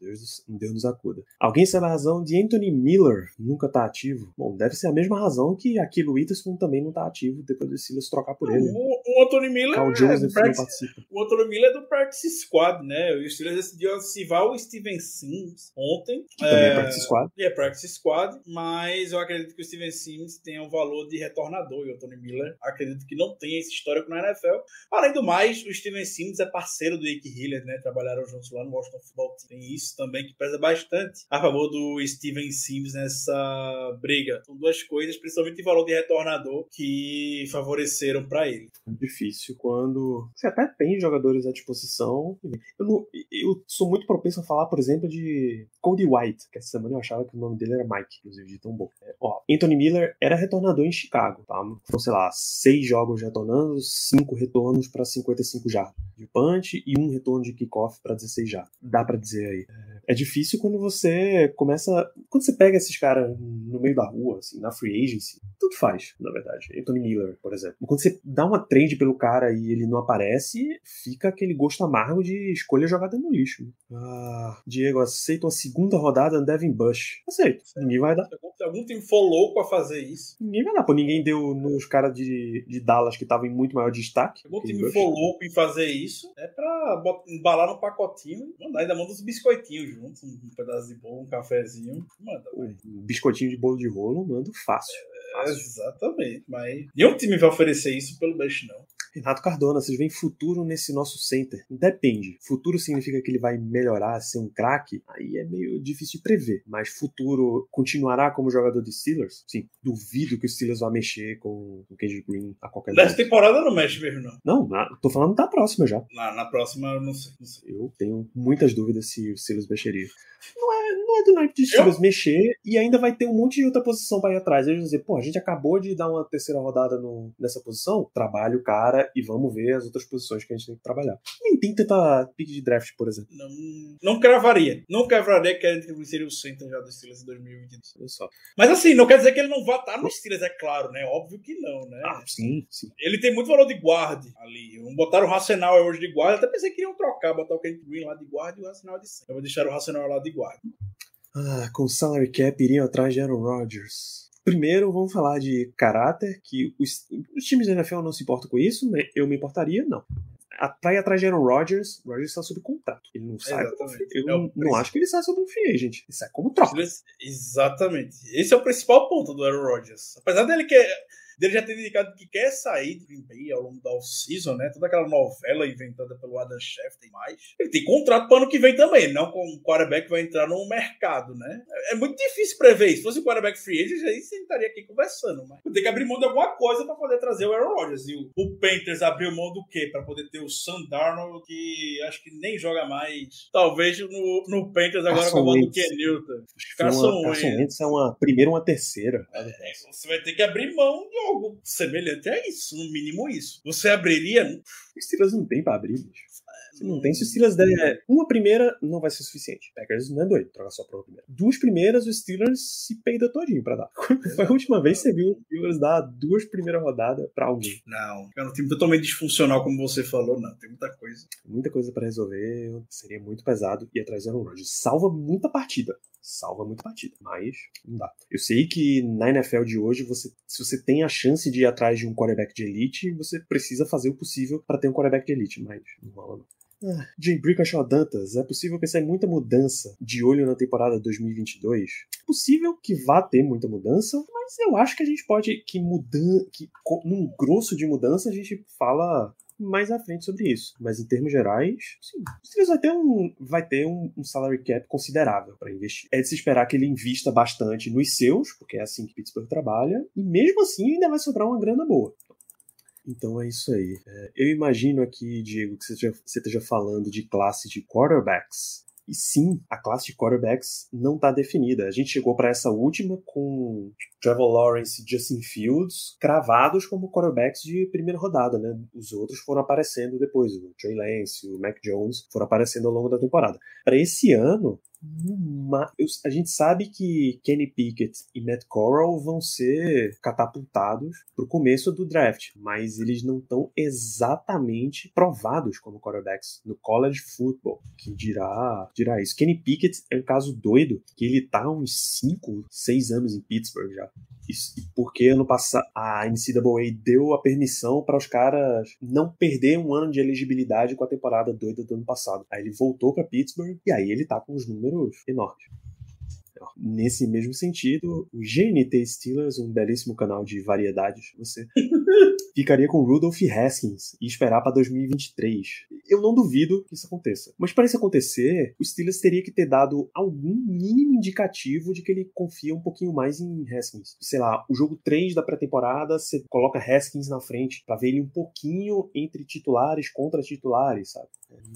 Deus, Deus nos acuda. Alguém sabe a razão de Anthony Miller nunca estar tá ativo? Bom, deve ser a mesma razão que Aquilo Witherspoon também não está ativo depois do Silas trocar por ele. O, o Anthony Miller Carl Joseph é, não participa. O Anthony Miller é do Practice Squad, né? O Steelers decidiu ativar o Steven Sims ontem. Que é, também é Practice Squad. É Practice Squad, mas eu acredito que o Steven Sims tem um valor de retornador e o Anthony Miller acredito que não tem esse histórico na NFL. Além do mais, o Steven Sims é parceiro do Ike Hiller, né? Trabalharam juntos lá no Washington Football Team. Tem isso também que pesa bastante a favor do Steven Sims nessa briga. São duas coisas, principalmente em valor de retornador, que favoreceram para ele. Difícil quando você até tem jogadores à disposição. Eu, não, eu sou muito propenso a falar, por exemplo, de Cody White, que essa semana eu achava que o nome dele era Mike, inclusive, de tão bom. É, ó, Anthony Miller era retornador em Chicago, tá? Foram, sei lá, seis jogos retornando, cinco retornos para 55 já de punch e um retorno de kickoff para 16 já. Dá para dizer aí. É, difícil quando você começa. Quando você pega esses caras no meio da rua, assim, na free agency, tudo faz, na verdade. Anthony Miller, por exemplo. Quando você dá uma trade pelo cara e ele não aparece, fica aquele gosto amargo de escolha jogada no lixo. Ah, Diego, aceita uma segunda rodada no Devin Bush. Aceito. Ninguém vai dar. Se algum, time for louco a fazer isso, Ninguém vai dar, pô. Ninguém deu nos caras de, de Dallas que estavam em muito maior destaque. se algum time Bush. for louco em fazer isso, é pra embalar no pacotinho, mandar, ainda manda uns biscoitinhos juntos, um pedaço de bolo, um cafezinho, manda. Um biscoitinho de bolo de rolo, mando fácil. Fácil. Exatamente, mas nenhum time vai oferecer isso pelo Bush, não. Renato Cardona, vocês veem futuro nesse nosso center? Depende. Futuro significa que ele vai melhorar, ser um craque? Aí é meio difícil de prever. Mas futuro continuará como jogador de Steelers? Sim. Duvido que o Steelers vá mexer com o Kendrick Green a qualquer Nessa momento. temporada não mexe mesmo, não. Não, na- tô falando da próxima já. Na, na próxima, eu não sei. Não sei. Eu tenho muitas dúvidas se o Steelers mexeria. Não é, não é do naipe de Steelers mexer e ainda vai ter um monte de outra posição pra ir atrás. Eles vão dizer, pô, a gente acabou de dar uma terceira rodada no- nessa posição, trabalha o cara e vamos ver as outras posições que a gente tem que trabalhar. Nem tem tanta pique de draft, por exemplo. Não, não cravaria. Não cravaria que ele seria o center já do Steelers em 2022. Olha só. Mas assim, não quer dizer que ele não vá estar no Steelers, é claro, né? Óbvio que não, né? Ah, sim, sim. Ele tem muito valor de guarda ali. Não Botaram o Racional hoje de guarda. Até pensei que iriam trocar, botar o Kent Green lá de guarda e o Racional de center. Eu vou deixar o Racional lá de guarda. Ah, com salary cap iriam atrás de Aaron Rodgers. Primeiro, vamos falar de caráter, que os, os times da NFL não se importam com isso, né? eu me importaria, não. A, pra ir atrás de Aaron Rodgers, Rodgers está sob contrato. Ele não sai Eu É não, não acho que ele sai sob um free agent. Ele sai como troca. Exatamente. Esse é o principal ponto do Aaron Rodgers. Apesar dele, que, dele já ter indicado que quer sair do Green Bay ao longo da off-season, né? Toda aquela novela inventada pelo Adam Schefter e mais. Ele tem contrato para ano que vem também, não com o quarterback que vai entrar no mercado, né? É, é muito difícil prever isso. Se fosse o quarterback free agent, aí você estaria aqui conversando. Mas tem que abrir mão de alguma coisa para poder trazer o Aaron Rodgers. E o, o Panthers abriu mão do quê? Para poder ter o Sam Darnold, que acho que nem joga mais. Talvez no, no Panthers agora Carson com a do. Ken Newton. Carson uma, Carson Wentz. É uma primeira ou uma terceira. É, você vai ter que abrir mão de algo semelhante a isso, no mínimo isso. Você abriria. Os Steelers não tem pra abrir, bicho. Se não tem, se os Steelers der uma primeira, não vai ser suficiente. Packers não é doido, troca só pra uma primeira. Duas primeiras, os Steelers se peida todinho pra dar. *laughs* Foi a última vez que você viu os Steelers dar duas primeiras rodadas pra alguém? Não, é um time totalmente disfuncional, como você falou, não. Tem muita coisa. Muita coisa pra resolver, seria muito pesado ir atrás do Aaron Rodgers. Salva muita partida. Salva muita partida, mas não dá. Eu sei que na NFL de hoje, você, se você tem a chance de ir atrás de um quarterback de elite, você precisa fazer o possível pra ter um quarterback de elite, mas não rola não. Ah, Jay Brickashaw Dantas, é possível pensar em muita mudança de olho na temporada 2022? É possível que vá ter muita mudança, mas eu acho que a gente pode que mudan que num grosso de mudança a gente fala mais à frente sobre isso. Mas em termos gerais, sim. O Steelers vai ter um, vai ter um, um salary cap considerável para investir. É de se esperar que ele invista bastante nos seus, porque é assim que Pittsburgh trabalha, e mesmo assim ainda vai sobrar uma grana boa. Então é isso aí. É, eu imagino aqui, Diego, que você esteja, você esteja falando de classe de quarterbacks. E sim, a classe de quarterbacks não está definida. A gente chegou para essa última com Trevor Lawrence e Justin Fields cravados como quarterbacks de primeira rodada, né? Os outros foram aparecendo depois. O Trey Lance, o Mac Jones foram aparecendo ao longo da temporada. Para esse ano, a gente sabe que Kenny Pickett e Matt Corral vão ser catapultados pro começo do draft, mas eles não estão exatamente provados como quarterbacks no college football, que dirá, dirá isso. Kenny Pickett é um caso doido, que ele tá há uns 5, 6 anos em Pittsburgh já. Isso, porque ano passado a NCAA deu a permissão para os caras não perder um ano de elegibilidade com a temporada doida do ano passado. Aí ele voltou para Pittsburgh e aí ele tá com os números enormes. Nesse mesmo sentido, o GNT Steelers, um belíssimo canal de variedades, você ficaria com Rudolph Haskins e esperar para 2023. Eu não duvido que isso aconteça. Mas para isso acontecer, o Steelers teria que ter dado algum mínimo indicativo de que ele confia um pouquinho mais em Haskins. Sei lá, o jogo 3 da pré-temporada, você coloca Haskins na frente para ver ele um pouquinho entre titulares contra titulares, sabe?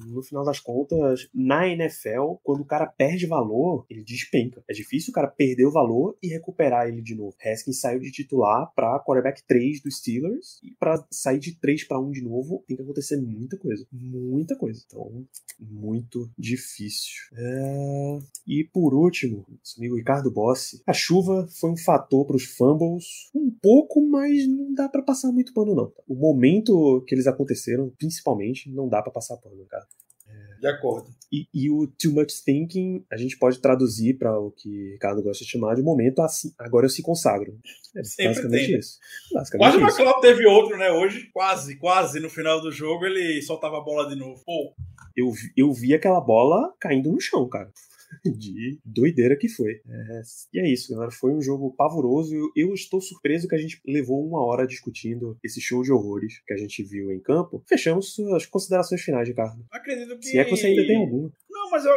No final das contas, na NFL, quando o cara perde valor, ele despenca. É difícil o cara perder o valor e recuperar ele de novo. Haskins saiu de titular para quarterback 3 do Steelers Steelers. E pra sair de 3 para 1 de novo, tem que acontecer muita coisa. Muita coisa. Então, muito difícil. É... E por último, nosso amigo Ricardo Bossi. A chuva foi um fator para os fumbles. Um pouco, mas não dá para passar muito pano, não. O momento que eles aconteceram, principalmente, não dá para passar pano, cara. De acordo. E, e, o too much thinking a gente pode traduzir para o que Ricardo gosta de chamar de momento assim. Agora eu se consagro. É Sempre basicamente tem. isso. Basicamente Quase o. McLeod teve outro, né? Hoje, quase, quase no final do jogo ele soltava a bola de novo. Pô, Eu, eu vi aquela bola caindo no chão, cara. *laughs* De doideira que foi. É, e é isso, galera. Foi um jogo pavoroso. Eu, eu estou surpreso que a gente levou uma hora discutindo esse show de horrores que a gente viu em campo. Fechamos as considerações finais, Ricardo. acredito que. Se é que você ainda tem alguma. Não, mas eu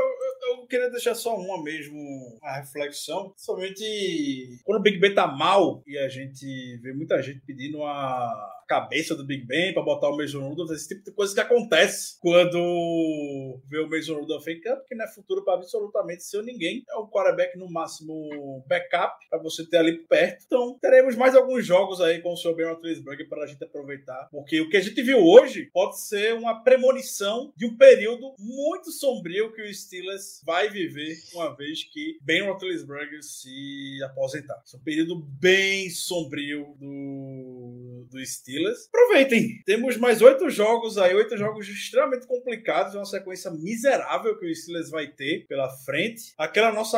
queria deixar só uma mesmo, a reflexão. Somente quando o Big Ben tá mal e a gente vê muita gente pedindo a cabeça do Big Ben pra botar o Mason Rudolph, esse tipo de coisa que acontece quando vê o Mason Rudolph em campo, que não é futuro pra absolutamente ser ninguém. É um quarterback no máximo backup pra você ter ali perto. Então, teremos mais alguns jogos aí com o seu Ben Roethlisberger para a gente aproveitar, porque o que a gente viu hoje pode ser uma premonição de um período muito sombrio que o Steelers vai viver uma vez que Ben Roethlisberger se aposentar. Esse é um período bem sombrio do, do Steelers. Aproveitem! Temos mais oito jogos aí, oito jogos extremamente complicados, uma sequência miserável que o Steelers vai ter pela frente. Aquela nossa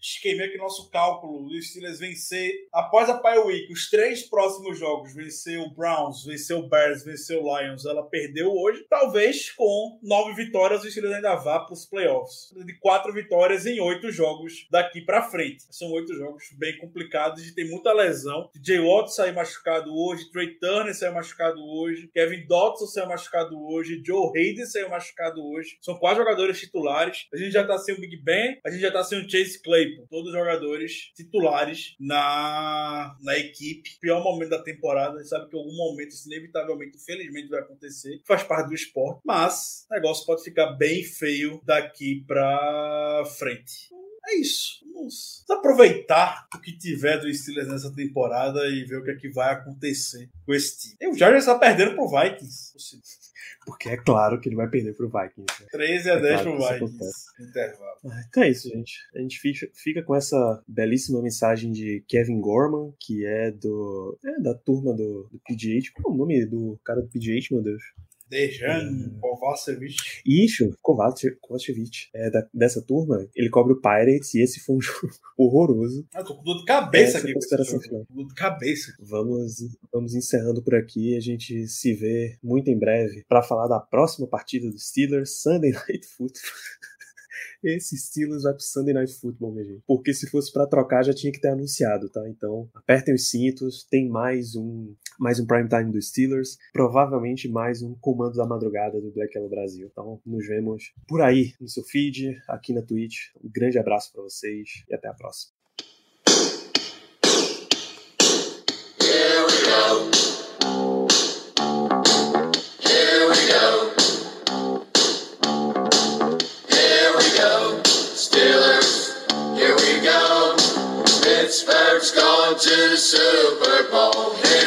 esquema que nosso cálculo do Steelers vencer após a Pie Week, os três próximos jogos, vencer o Browns, vencer o Bears, vencer o Lions, ela perdeu hoje. Talvez com nove vitórias o Steelers ainda vá para os playoffs. De quatro vitórias em oito jogos daqui para frente. São oito jogos bem complicados e tem muita lesão. Jay Watt saiu machucado hoje, Trey Turner saiu machucado hoje, Kevin Dotson saiu machucado hoje, Joe Hayden saiu machucado hoje. São quatro jogadores titulares. A gente já tá sem o Big Ben, a gente já tá sem o Chase Claypool. Todos jogadores titulares na, na equipe. Pior momento da temporada. A gente sabe que em algum momento isso inevitavelmente, infelizmente, vai acontecer. Faz parte do esporte. Mas o negócio pode ficar bem feio daqui pra frente. É isso. Vamos aproveitar o que tiver do Steelers nessa temporada e ver o que é que vai acontecer com esse time. E o Chargers está perdendo pro Vikings. Porque é claro que ele vai perder pro Vikings. né? 13 a É 10 claro pro Vikings. Intervalo. Ah, Então é isso, gente. A gente fica, fica com essa belíssima mensagem de Kevin Gorman, que é do. É da turma do, do PGH. Qual é o nome do cara do PGH, meu Deus? Dejan Kovacevic. Ixo, Kovace- Kovacevic. É da, dessa turma, ele cobre o Pirates e esse foi um *laughs* jogo horroroso. Ah, tô com dor de cabeça Essa aqui. consideração final. Com Dor de cabeça. Vamos, vamos encerrando por aqui. A gente se vê muito em breve para falar da próxima partida do Steelers, Sunday *laughs* Night Football. Esse Steelers vai pro Sunday Night Football, minha gente. Porque se fosse para trocar, já tinha que ter anunciado, tá? Então, apertem os cintos. Tem mais um mais um prime time do Steelers. Provavelmente mais um comando da madrugada do Black Yellow Brasil. Então, nos vemos por aí no seu feed, aqui na Twitch. Um grande abraço para vocês e até a próxima. Pittsburgh's going to the Super Bowl.